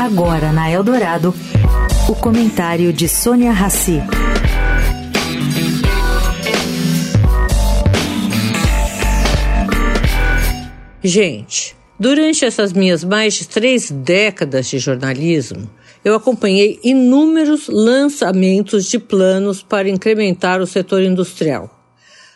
Agora na Eldorado, o comentário de Sônia Rassi. Gente, durante essas minhas mais de três décadas de jornalismo, eu acompanhei inúmeros lançamentos de planos para incrementar o setor industrial.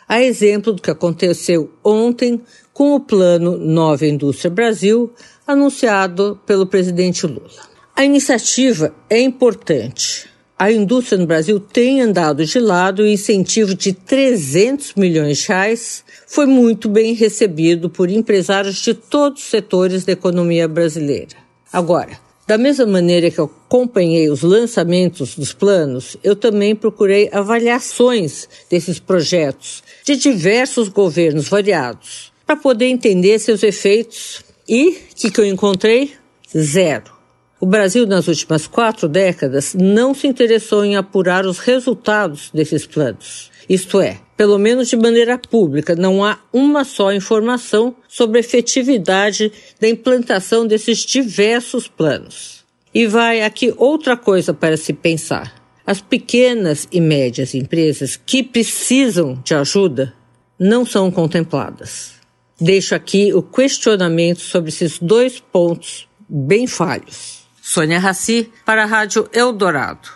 A exemplo do que aconteceu ontem com o Plano Nova Indústria Brasil, anunciado pelo presidente Lula. A iniciativa é importante. A indústria no Brasil tem andado de lado e o incentivo de 300 milhões de reais foi muito bem recebido por empresários de todos os setores da economia brasileira. Agora, da mesma maneira que eu acompanhei os lançamentos dos planos, eu também procurei avaliações desses projetos de diversos governos variados, para poder entender seus efeitos. E o que, que eu encontrei? Zero. O Brasil, nas últimas quatro décadas, não se interessou em apurar os resultados desses planos. Isto é, pelo menos de maneira pública, não há uma só informação sobre a efetividade da implantação desses diversos planos. E vai aqui outra coisa para se pensar. As pequenas e médias empresas que precisam de ajuda não são contempladas. Deixo aqui o questionamento sobre esses dois pontos bem falhos. Sônia Raci, para a Rádio Eldorado.